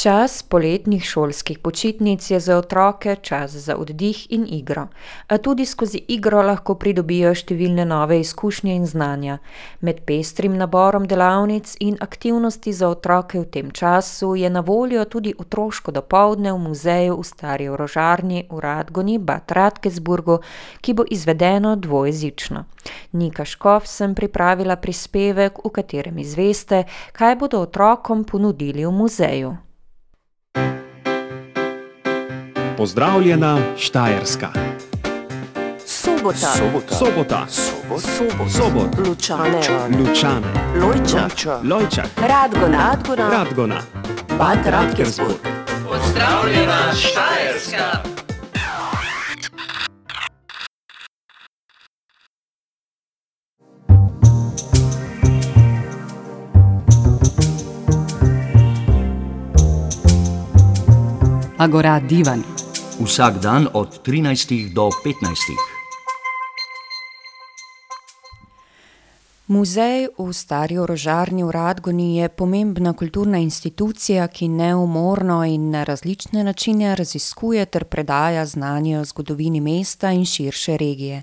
Čas poletnih šolskih počitnic je za otroke čas za oddih in igro, a tudi skozi igro lahko pridobijo številne nove izkušnje in znanja. Med pestrim naborom delavnic in aktivnosti za otroke v tem času je na voljo tudi otroško dopoldne v muzeju v Stari orožarni v Radgoni Bad Radkersburgu, ki bo izvedeno dvojezično. Nika Škof sem pripravila prispevek, v katerem izveste, kaj bodo otrokom ponudili v muzeju. Pozdravljena Štajerska. Sobota. Sobota. Sobota. Sobot. Sobot. Lučane. Lučane. Lojča. Lojčak. Radgona. Radgona. Radgona. Bad Radkersburg. Pozdravljena Štajerska. Agora Divan. Vsak dan od 13 do 15. Muzej v Stari orožarni v Radgoni je pomembna kulturna institucija, ki neumorno in na različne načine raziskuje ter predaja znanje o zgodovini mesta in širše regije.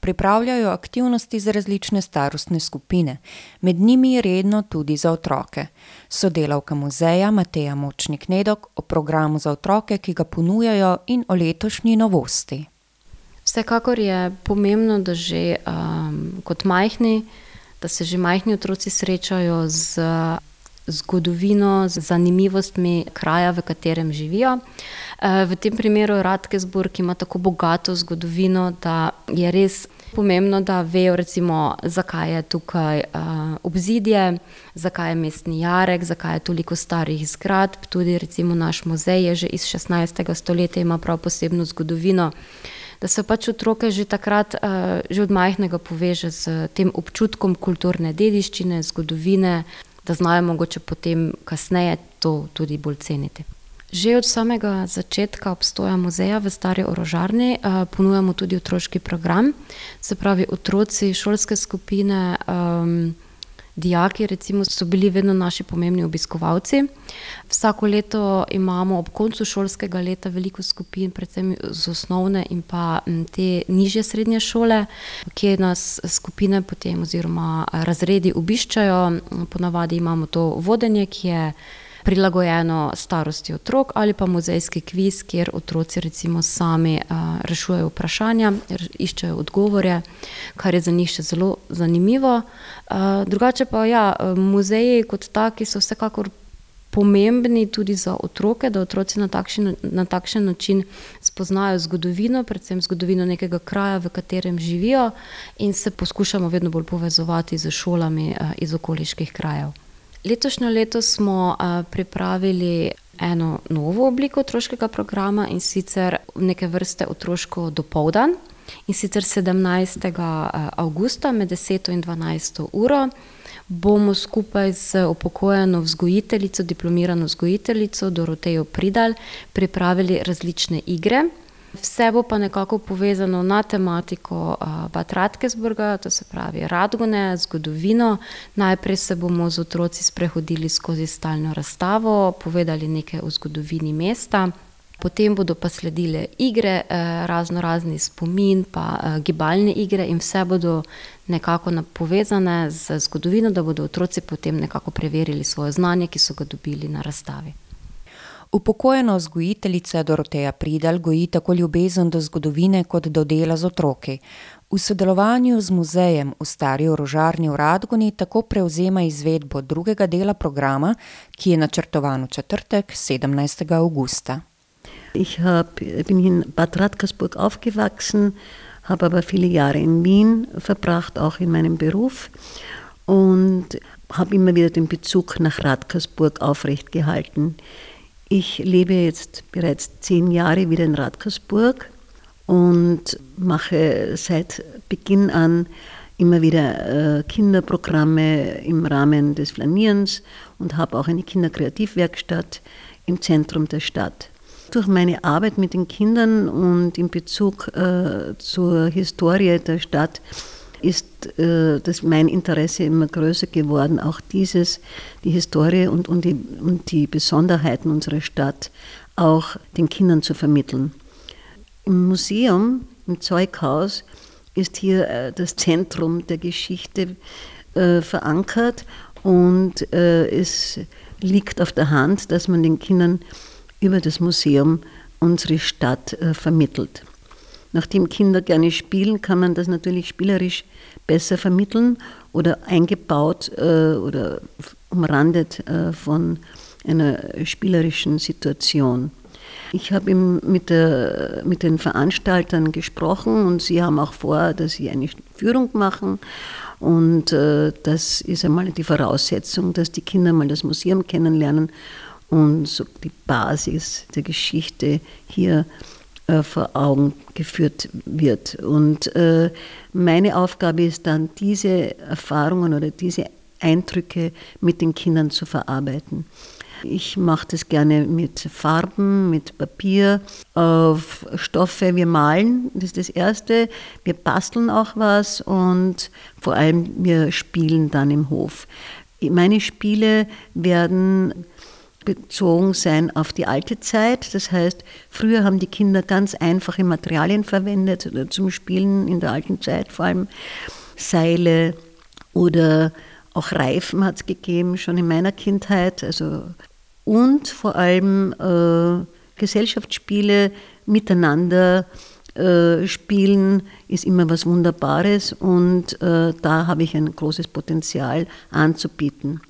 Pripravljajo aktivnosti za različne starostne skupine, med njimi redno tudi za otroke. Sodelavka muzeja Mateja Močnik Nedok o programu za otroke, ki ga ponujajo, in o letošnji novosti. Vsekakor je pomembno, da že um, kot majhni, da se že majhni otroci srečajo z zgodovino, z zanimivostmi kraja, v katerem živijo. Uh, v tem primeru Radkersburg ima tako bogato zgodovino, da je res pomembno, da vejo, recimo, zakaj je tukaj uh, obzidje, zakaj je mestni jarek, zakaj je toliko starih zgradb. Tudi recimo naš muzej je že iz 16. stoletja, ima prav posebno zgodovino. Da se pač otroke že takrat, uh, že od majhnega poveže z tem občutkom kulturne dediščine, zgodovine, da znajo mogoče potem kasneje to tudi bolj ceniti. Že od samega začetka obstoja muzeja v Stari orožarni uh, ponujamo tudi otroški program, se pravi otroci, šolske skupine, um, dijaki recimo so bili vedno naši pomembni obiskovalci. Vsako leto imamo ob koncu šolskega leta veliko skupin, predvsem z osnovne in pa te nižje srednje šole, kjer nas skupine potem oziroma razredi obiščajo. Ponavadi imamo to vodenje, ki je prilagojeno starosti otrok, ali pa muzejski kviz, kjer otroci recimo sami uh, rešujejo vprašanja, iščejo odgovore, kar je za njih še zelo zanimivo. Uh, drugače pa ja, muzeji kot taki so vsekakor. Pomembni tudi za otroke, da otroci na takšen, na takšen način spoznajo zgodovino, predvsem zgodovino nekega kraja, v katerem živijo, in se poskušamo vedno bolj povezovati z šolami iz okoliških krajev. Letošnjo leto smo pripravili eno novo obliko otroškega programa in sicer neke vrste otroško dopoldan. In sicer 17. avgusta med 10 in 12 uro bomo skupaj z upokojeno vzgojiteljico, diplomirano vzgojiteljico Dorotejo Pridal pripravili različne igre. Vse bo pa nekako povezano na tematiko Bad Radkersburga, to se pravi Radgone, zgodovino. Najprej se bomo z otroci sprehodili skozi stalno razstavo, povedali nekaj o zgodovini mesta. Potem bodo pa sledile igre, razno razni spomin, pa gibalne igre, in vse bodo nekako povezane z zgodovino, da bodo otroci potem nekako preverili svoje znanje, ki so ga dobili na razstavi. Upokojena vzgojiteljica Doroteja Pridal goji tako ljubezen do zgodovine kot do dela z otroki. V sodelovanju z muzejem v Stari orožarni v Radgoni tako prevzema izvedbo drugega dela programa, ki je načrtovan v četrtek, 17. augusta. Ich hab, bin in Bad Radkersburg aufgewachsen, habe aber viele Jahre in Wien verbracht, auch in meinem Beruf. Und habe immer wieder den Bezug nach Radkersburg aufrecht gehalten. Ich lebe jetzt bereits zehn Jahre wieder in Radkersburg und mache seit Beginn an immer wieder äh, Kinderprogramme im Rahmen des Flanierens und habe auch eine Kinderkreativwerkstatt im Zentrum der Stadt. Durch meine Arbeit mit den Kindern und in Bezug äh, zur Historie der Stadt ist äh, das mein Interesse immer größer geworden, auch dieses, die Historie und, und, die, und die Besonderheiten unserer Stadt auch den Kindern zu vermitteln. Im Museum, im Zeughaus, ist hier äh, das Zentrum der Geschichte äh, verankert und äh, es liegt auf der Hand, dass man den Kindern über das Museum unsere Stadt äh, vermittelt. Nachdem Kinder gerne spielen, kann man das natürlich spielerisch besser vermitteln oder eingebaut äh, oder umrandet äh, von einer spielerischen Situation. Ich habe mit, mit den Veranstaltern gesprochen und sie haben auch vor, dass sie eine Führung machen. Und äh, das ist einmal die Voraussetzung, dass die Kinder mal das Museum kennenlernen und so die Basis der Geschichte hier vor Augen geführt wird. Und äh, meine Aufgabe ist dann, diese Erfahrungen oder diese Eindrücke mit den Kindern zu verarbeiten. Ich mache das gerne mit Farben, mit Papier, auf Stoffe. Wir malen, das ist das Erste. Wir basteln auch was und vor allem wir spielen dann im Hof. Meine Spiele werden bezogen sein auf die alte Zeit. Das heißt, früher haben die Kinder ganz einfache Materialien verwendet äh, zum Spielen in der alten Zeit, vor allem Seile oder auch Reifen hat es gegeben, schon in meiner Kindheit. Also, und vor allem äh, Gesellschaftsspiele miteinander äh, spielen ist immer was Wunderbares und äh, da habe ich ein großes Potenzial anzubieten.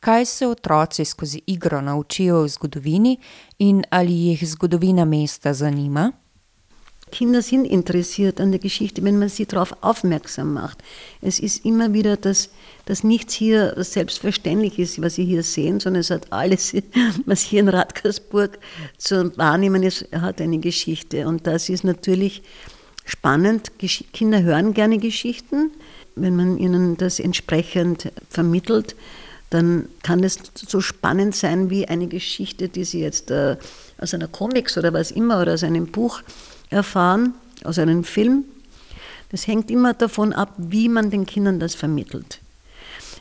Kaj se otroci skozi igro naučijo o zgodovini in ali jih zgodovina mesta zanima? Kinder sind interessiert an der Geschichte, wenn man sie darauf aufmerksam macht. Es ist immer wieder, dass, dass nichts hier selbstverständlich ist, was Sie hier sehen, sondern es hat alles, was hier in Radkersburg zu wahrnehmen ist, hat eine Geschichte. Und das ist natürlich spannend. Kinder hören gerne Geschichten, wenn man ihnen das entsprechend vermittelt dann kann es so spannend sein wie eine Geschichte, die Sie jetzt äh, aus einer Comics oder was immer oder aus einem Buch erfahren, aus einem Film. Das hängt immer davon ab, wie man den Kindern das vermittelt.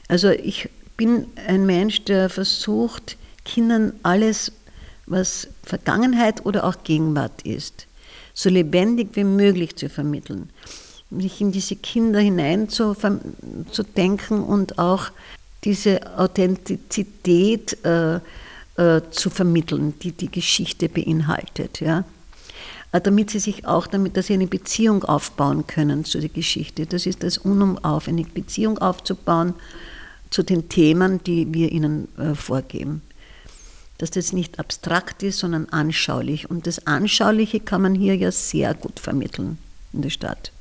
Also ich bin ein Mensch, der versucht, Kindern alles, was Vergangenheit oder auch Gegenwart ist, so lebendig wie möglich zu vermitteln. Sich in diese Kinder hinein zu, zu denken und auch diese Authentizität äh, äh, zu vermitteln, die die Geschichte beinhaltet. Ja? Äh, damit sie sich auch, damit dass sie eine Beziehung aufbauen können zu der Geschichte. Das ist das Unum auf, eine Beziehung aufzubauen zu den Themen, die wir ihnen äh, vorgeben. Dass das nicht abstrakt ist, sondern anschaulich. Und das Anschauliche kann man hier ja sehr gut vermitteln in der Stadt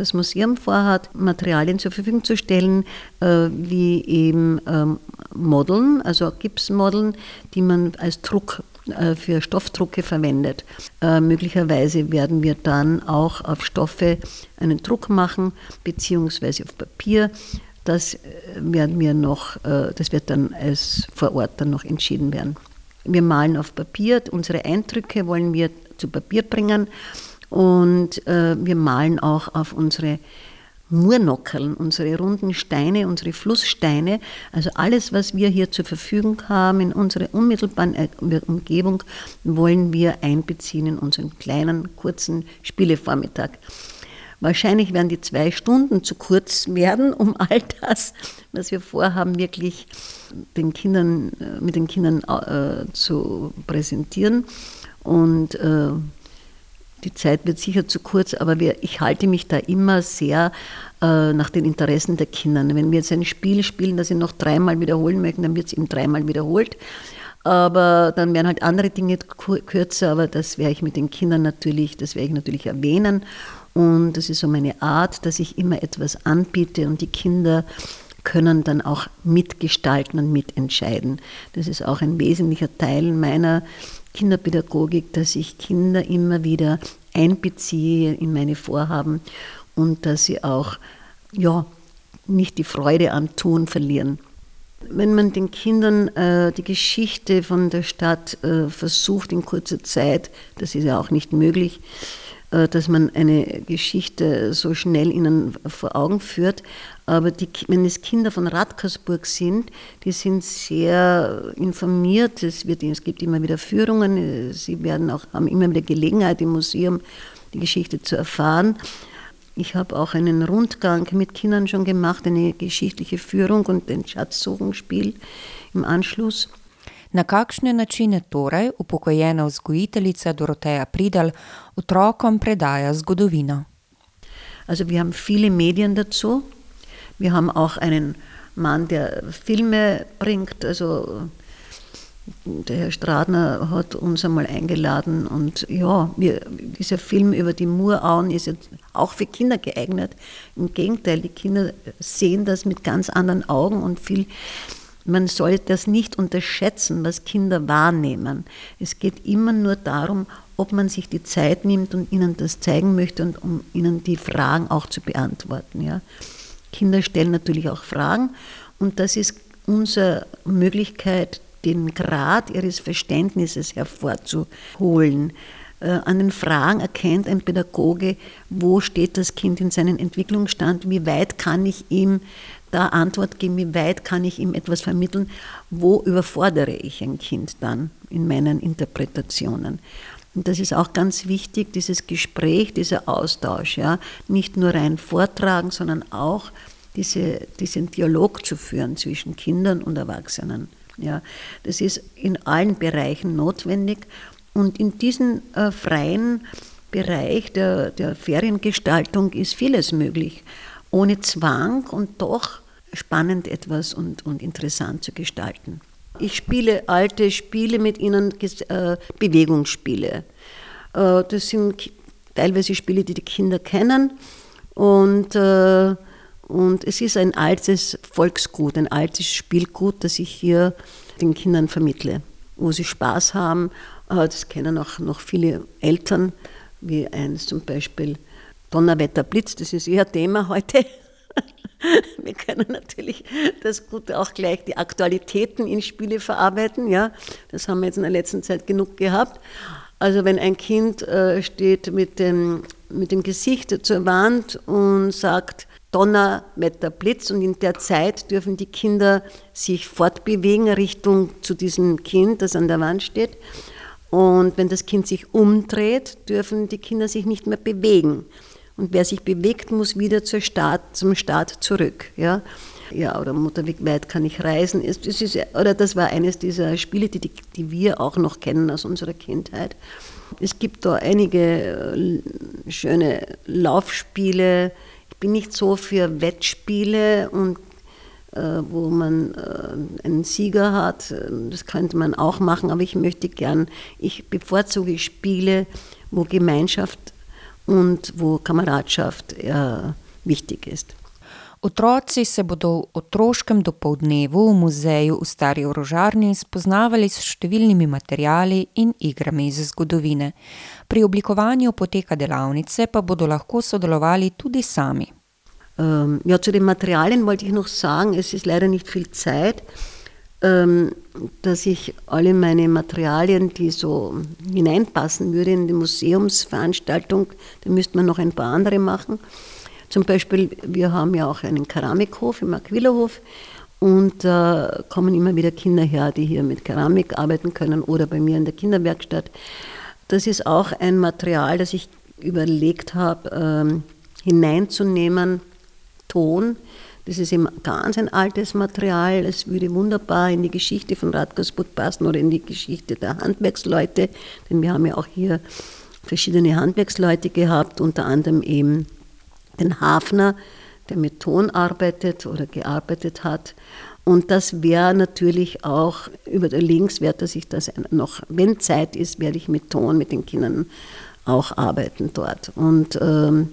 das Museum vorhat, Materialien zur Verfügung zu stellen, äh, wie eben ähm, Modeln, also Gipsmodeln, die man als Druck äh, für Stoffdrucke verwendet. Äh, möglicherweise werden wir dann auch auf Stoffe einen Druck machen, beziehungsweise auf Papier. Das werden wir noch, das wird dann als vor Ort dann noch entschieden werden. Wir malen auf Papier, unsere Eindrücke wollen wir zu Papier bringen und äh, wir malen auch auf unsere Murnockeln, unsere runden Steine, unsere Flusssteine, also alles, was wir hier zur Verfügung haben in unserer unmittelbaren Umgebung, wollen wir einbeziehen in unseren kleinen, kurzen Spielevormittag. Wahrscheinlich werden die zwei Stunden zu kurz werden, um all das, was wir vorhaben, wirklich den Kindern, äh, mit den Kindern äh, zu präsentieren. Und äh, die Zeit wird sicher zu kurz, aber wir, ich halte mich da immer sehr äh, nach den Interessen der Kinder. Wenn wir jetzt ein Spiel spielen, das sie noch dreimal wiederholen möchten, dann wird es eben dreimal wiederholt. Aber dann werden halt andere Dinge kürzer, aber das werde ich mit den Kindern natürlich, das werde ich natürlich erwähnen. Und das ist so meine Art, dass ich immer etwas anbiete und die Kinder können dann auch mitgestalten und mitentscheiden. Das ist auch ein wesentlicher Teil meiner Kinderpädagogik, dass ich Kinder immer wieder einbeziehe in meine Vorhaben und dass sie auch ja, nicht die Freude am Tun verlieren. Wenn man den Kindern äh, die Geschichte von der Stadt äh, versucht in kurzer Zeit, das ist ja auch nicht möglich, dass man eine Geschichte so schnell ihnen vor Augen führt. Aber die, wenn es Kinder von Radkersburg sind, die sind sehr informiert. Es, wird, es gibt immer wieder Führungen. Sie werden auch, haben immer wieder Gelegenheit im Museum die Geschichte zu erfahren. Ich habe auch einen Rundgang mit Kindern schon gemacht, eine geschichtliche Führung und ein Schatzsuchungsspiel im Anschluss. Na kakšne načine torej upokojena vzgojiteljica Doroteja Pridal otrokom predaja zgodovino? Also wir haben viele Medien dazu. Wir haben auch einen Mann, der Filme bringt. Also der Herr Stradner hat uns einmal eingeladen und ja, wir, dieser Film über die Murauen ist jetzt auch für Kinder geeignet. Im Gegenteil, die Kinder sehen das mit ganz anderen Augen und viel man soll das nicht unterschätzen, was Kinder wahrnehmen. Es geht immer nur darum, ob man sich die Zeit nimmt und ihnen das zeigen möchte und um ihnen die Fragen auch zu beantworten. Ja. Kinder stellen natürlich auch Fragen und das ist unsere Möglichkeit, den Grad ihres Verständnisses hervorzuholen. Äh, an den Fragen erkennt ein Pädagoge, wo steht das Kind in seinem Entwicklungsstand, wie weit kann ich ihm da Antwort geben, wie weit kann ich ihm etwas vermitteln, wo überfordere ich ein Kind dann in meinen Interpretationen. Und das ist auch ganz wichtig, dieses Gespräch, dieser Austausch, ja, nicht nur rein vortragen, sondern auch diese, diesen Dialog zu führen zwischen Kindern und Erwachsenen. Ja, das ist in allen Bereichen notwendig und in diesem äh, freien Bereich der, der Feriengestaltung ist vieles möglich ohne Zwang und doch spannend etwas und, und interessant zu gestalten. Ich spiele alte Spiele mit ihnen, äh, Bewegungsspiele. Äh, das sind teilweise Spiele, die die Kinder kennen und, äh, und es ist ein altes Volksgut, ein altes Spielgut, das ich hier den Kindern vermittle, wo sie Spaß haben. Äh, das kennen auch noch viele Eltern, wie eins zum Beispiel Donnerwetter, Blitz, das ist eher Thema heute. Wir können natürlich das gut auch gleich die Aktualitäten in Spiele verarbeiten. Ja, das haben wir jetzt in der letzten Zeit genug gehabt. Also wenn ein Kind äh, steht mit dem, mit dem Gesicht zur Wand und sagt Donnerwetter, Blitz und in der Zeit dürfen die Kinder sich fortbewegen Richtung zu diesem Kind, das an der Wand steht. Und wenn das Kind sich umdreht, dürfen die Kinder sich nicht mehr bewegen. Und wer sich bewegt, muss wieder zur Start, zum Start zurück. Ja? Ja, oder wie weit kann ich reisen? Das ist, oder das war eines dieser Spiele, die, die wir auch noch kennen aus unserer Kindheit. Es gibt da einige äh, schöne Laufspiele. Ich bin nicht so für Wettspiele und äh, wo man äh, einen Sieger hat. Das könnte man auch machen, aber ich möchte gern, ich bevorzuge Spiele, wo Gemeinschaft und wo Kameradschaft äh, wichtig ist. Otroci se bodo v otroškem dopoldnevu v muzeju v Stari orožarni spoznavali s številnimi materijali in igrami iz zgodovine. Pri oblikovanju poteka delavnice pa bodo lahko sodelovali tudi sami. Um, ja, zu den Materialien wollte ich noch sagen, es ist leider nicht viel Zeit. Ähm, dass ich alle meine Materialien, die so hineinpassen würden in die Museumsveranstaltung, da müsste man noch ein paar andere machen. Zum Beispiel, wir haben ja auch einen Keramikhof im Aquilahof und da äh, kommen immer wieder Kinder her, die hier mit Keramik arbeiten können oder bei mir in der Kinderwerkstatt. Das ist auch ein Material, das ich überlegt habe, ähm, hineinzunehmen, Ton, das ist eben ganz ein altes Material. Es würde wunderbar in die Geschichte von Radgersburg passen oder in die Geschichte der Handwerksleute, denn wir haben ja auch hier verschiedene Handwerksleute gehabt, unter anderem eben den Hafner, der mit Ton arbeitet oder gearbeitet hat. Und das wäre natürlich auch über der Links, dass ich das noch, wenn Zeit ist, werde ich mit Ton mit den Kindern auch arbeiten dort. Und ähm,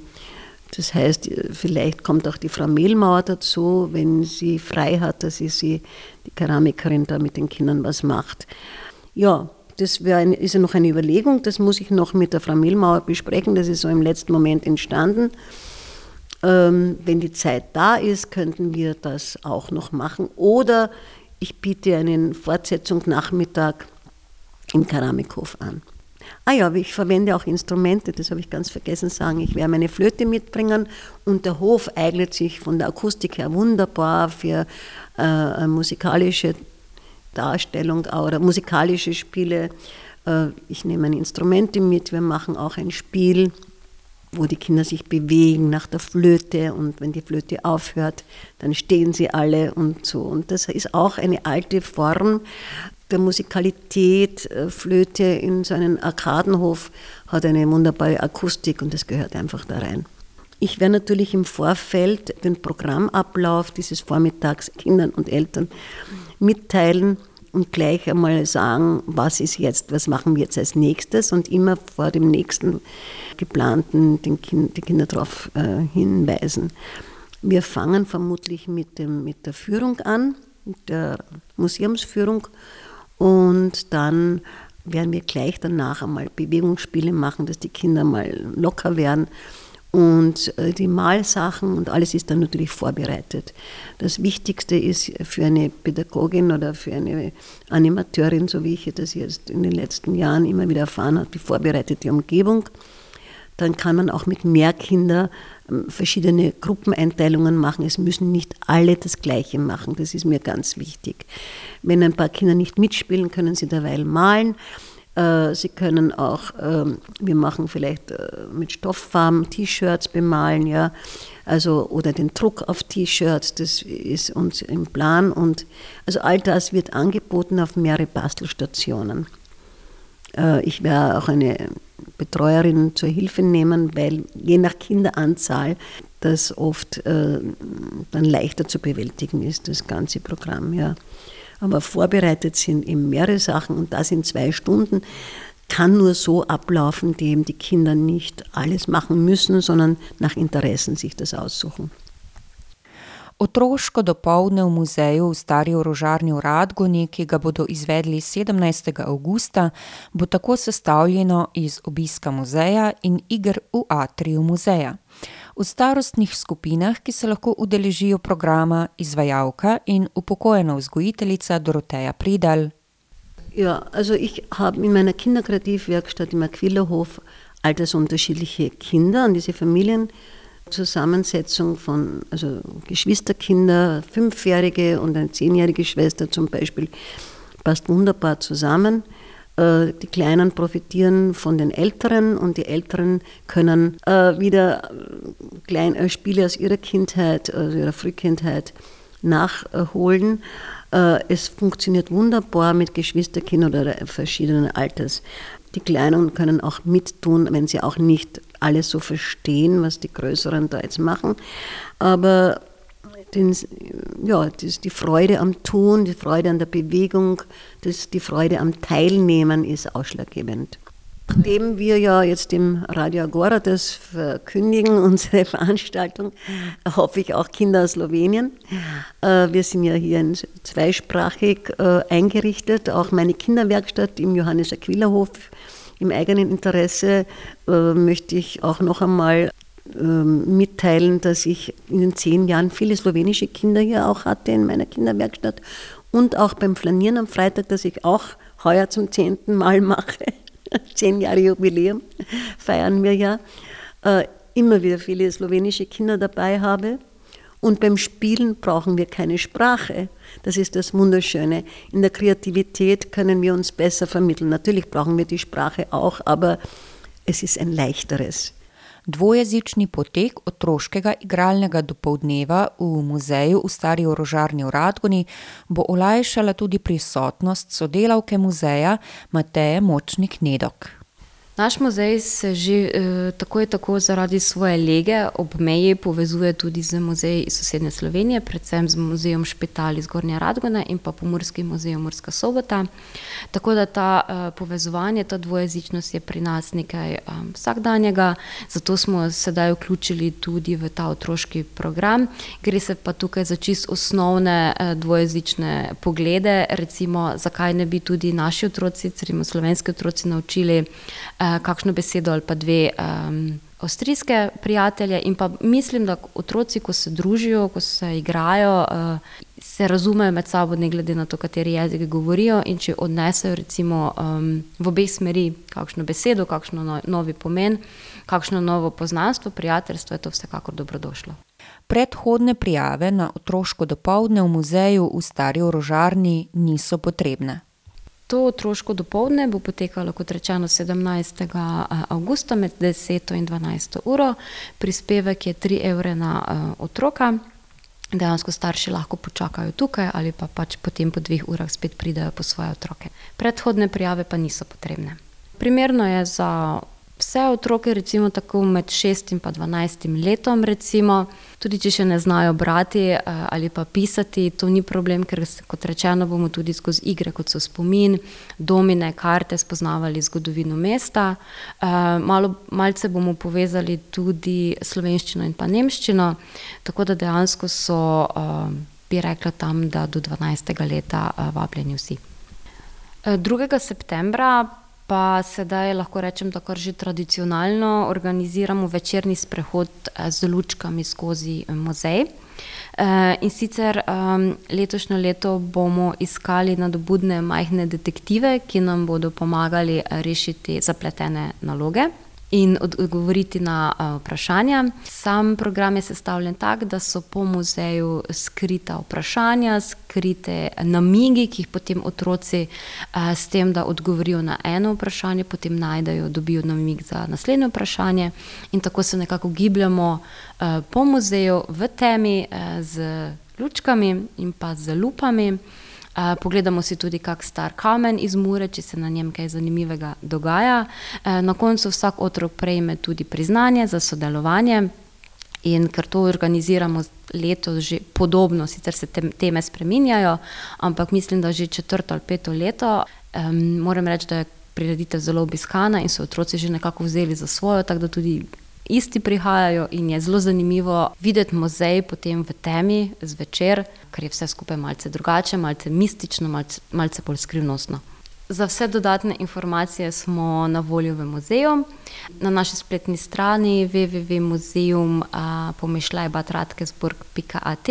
das heißt, vielleicht kommt auch die Frau Mehlmauer dazu, wenn sie frei hat, dass sie, sie die Keramikerin da mit den Kindern was macht. Ja, das ein, ist ja noch eine Überlegung, das muss ich noch mit der Frau Mehlmauer besprechen, das ist so im letzten Moment entstanden. Ähm, wenn die Zeit da ist, könnten wir das auch noch machen. Oder ich biete einen Fortsetzung Nachmittag im Keramikhof an. Ah ja, ich verwende auch Instrumente, das habe ich ganz vergessen zu sagen. Ich werde meine Flöte mitbringen und der Hof eignet sich von der Akustik her wunderbar für äh, musikalische Darstellung oder musikalische Spiele. Äh, ich nehme meine Instrumente mit, wir machen auch ein Spiel wo die Kinder sich bewegen nach der Flöte und wenn die Flöte aufhört, dann stehen sie alle und so. Und das ist auch eine alte Form der Musikalität. Äh, Flöte in so einem Arkadenhof hat eine wunderbare Akustik und das gehört einfach da rein. Ich werde natürlich im Vorfeld den Programmablauf dieses Vormittags Kindern und Eltern mitteilen und gleich einmal sagen, was ist jetzt, was machen wir jetzt als nächstes und immer vor dem nächsten geplanten den kind, die Kinder darauf äh, hinweisen. Wir fangen vermutlich mit, dem, mit der Führung an, mit der Museumsführung und dann werden wir gleich danach einmal Bewegungsspiele machen, dass die Kinder mal locker werden. Und äh, die Malsachen und alles ist dann natürlich vorbereitet. Das Wichtigste ist für eine Pädagogin oder für eine Animateurin, so wie ich das jetzt in den letzten Jahren immer wieder erfahren habe, die vorbereitete Umgebung. Dann kann man auch mit mehr Kindern ähm, verschiedene Gruppeneinteilungen machen. Es müssen nicht alle das Gleiche machen. Das ist mir ganz wichtig. Wenn ein paar Kinder nicht mitspielen, können sie derweil malen. Äh, sie können auch, ähm, wir machen vielleicht äh, mit Stofffarben T-Shirts bemalen, ja, also oder den Druck auf T-Shirts, das ist uns im Plan und also all das wird angeboten auf mehrere Bastelstationen. Äh, ich werde auch eine Betreuerin zur Hilfe nehmen, weil je nach Kinderanzahl das oft dann leichter zu bewältigen ist, das ganze Programm, ja aber vorbereitet sind eben mehrere Sachen und das in zwei Stunden kann nur so ablaufen, indem die Kinder nicht alles machen müssen, sondern nach Interessen sich das aussuchen. Otroško dopoldne v muzeju v stari orožarni v Radguni, ki ga bodo izvedli 17. avgusta, bo tako sestavljeno iz obiska muzeja in iger v atriju muzeja. V starostnih skupinah, ki se lahko udeležijo programa, izvajalka in upokojena vzgojiteljica Doroteja Pridal. Ja, also ich habe in meiner Kinderkreativwerkstatt im Aquillerhof altersunterschiedliche Kinder und diese Familienzusammensetzung von also Geschwisterkinder, fünfjährige und eine zehnjährige Schwester zum Beispiel, passt wunderbar zusammen. Äh, die Kleinen profitieren von den Älteren und die Älteren können äh, wieder äh, Spiele aus ihrer Kindheit, also ihrer Frühkindheit nachholen. Es funktioniert wunderbar mit Geschwisterkindern oder verschiedenen Alters. Die Kleinen können auch mittun, wenn sie auch nicht alles so verstehen, was die Größeren da jetzt machen. Aber den, ja, das, die Freude am Tun, die Freude an der Bewegung, das, die Freude am Teilnehmen ist ausschlaggebend. Nachdem wir ja jetzt im Radio Agora das verkündigen, unsere Veranstaltung, hoffe ich auch Kinder aus Slowenien. Äh, wir sind ja hier zweisprachig äh, eingerichtet. Auch meine Kinderwerkstatt im Johannes Aquila Hof im eigenen Interesse äh, möchte ich auch noch einmal ähm, mitteilen, dass ich in den zehn Jahren viele slowenische Kinder hier auch hatte in meiner Kinderwerkstatt und auch beim Flanieren am Freitag, das ich auch heuer zum zehnten Mal mache. Zehn Jahre Jubiläum feiern wir ja. Äh, immer wieder viele slowenische Kinder dabei habe. Und beim Spielen brauchen wir keine Sprache. Das ist das Wunderschöne. In der Kreativität können wir uns besser vermitteln. Natürlich brauchen wir die Sprache auch, aber es ist ein leichteres. Dvojezični potek otroškega igralnega dopoldneva v muzeju v stari orožarni v Radguni bo olajšala tudi prisotnost sodelavke muzeja Mateje Močnik Nedok. Naš muzej se že eh, tako in tako zaradi svoje lege ob meji povezuje tudi z muzeji iz sosednje Slovenije, predvsem z muzejem Špital iz Gornja Radgona in pa Pomorskim muzejem Murska sobota. Tako da ta eh, povezovanje, ta dvojezičnost je pri nas nekaj eh, vsakdanjega, zato smo sedaj vključili tudi v ta otroški program. Gre se pa tukaj za čist osnovne eh, dvojezične poglede, recimo zakaj ne bi tudi naši otroci, recimo slovenski otroci naučili Eh, kakšno besedo ali pa dve um, avstrijske prijatelje. In pa mislim, da otroci, ko se družijo, ko se igrajo, uh, se razumejo med sabo, ne glede na to, kateri jezik govorijo, in če odnesejo recimo um, v obeh smeri kakšno besedo, kakšno no, novi pomen, kakšno novo poznanstvo, prijateljstvo, je to vsekakor dobrodošlo. Predhodne prijave na otroško dopoledne v muzeju v Stari orožarni niso potrebne. To otroško dopoledne bo potekalo, kot rečeno, 17. avgusta med 10 in 12 uro. Prispevek je 3 evre na uh, otroka. Dejansko starši lahko počakajo tukaj ali pa pač potem po dveh urah spet pridajo po svoje otroke. Predhodne prijave pa niso potrebne. Primerno je za vse otroke, recimo tako med 6 in 12 letom, recimo, tudi če še ne znajo brati eh, ali pa pisati, to ni problem, ker kot rečeno bomo tudi skozi igre, kot so spomin, domine, karte, spoznavali zgodovino mesta. Eh, malo, malce bomo povezali tudi slovenščino in pa nemščino, tako da dejansko so, eh, bi rekla tam, da do 12. leta vabljeni vsi. 2. septembra pa sedaj lahko rečem, da kar že tradicionalno organiziramo večerni sprehod eh, z lučkami skozi eh, muzej. Eh, in sicer letošnjo leto bomo iskali nadobudne majhne detektive, ki nam bodo pomagali rešiti zapletene naloge in odgovoriti na vprašanja. Sam program je sestavljen tako, da so po muzeju skrita vprašanja, skrite namigi, ki jih potem otroci s tem, da odgovorijo na eno vprašanje, potem najdejo, dobijo namig za naslednje vprašanje in tako se nekako gibljamo po muzeju v temi z lučkami in pa z lupami. Uh, pogledamo si tudi, kak star kamen iz Mure, če se na njem kaj zanimivega dogaja. Uh, na koncu vsak otrok prejme tudi priznanje za sodelovanje. In ker to organiziramo letos, že podobno, sicer se te, teme spreminjajo, ampak mislim, da že četrto ali peto leto, um, moram reči, da je prireditev zelo obiskana in so otroci že nekako vzeli za svojo, tako da tudi isti prihajajo in je zelo zanimivo videti muzej potem v temi zvečer, ker je vse skupaj malce drugače, malce mistično, malce, malce bolj skrivnostno. Za vse dodatne informacije smo na voljo v muzeju. Na naši spletni strani www.muzeum.pomišljajbatratkesburg.at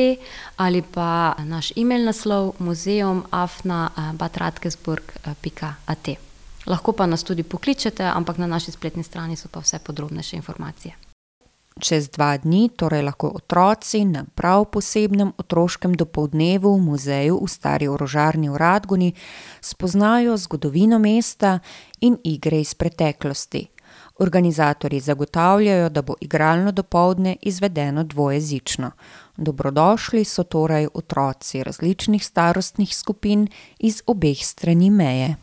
ali pa naš e-mail naslov muzeum.afna.batratkesburg.at. Lahko pa nas tudi pokličete, ampak na naši spletni strani so pa vse podrobnejše informacije. Čez dva dni torej lahko otroci na prav posebnem otroškem dopoldnevu v muzeju v Stari orožarni v Radguni spoznajo zgodovino mesta in igre iz preteklosti. Organizatorji zagotavljajo, da bo igralno dopoldne izvedeno dvojezično. Dobrodošli so torej otroci različnih starostnih skupin iz obeh strani meje.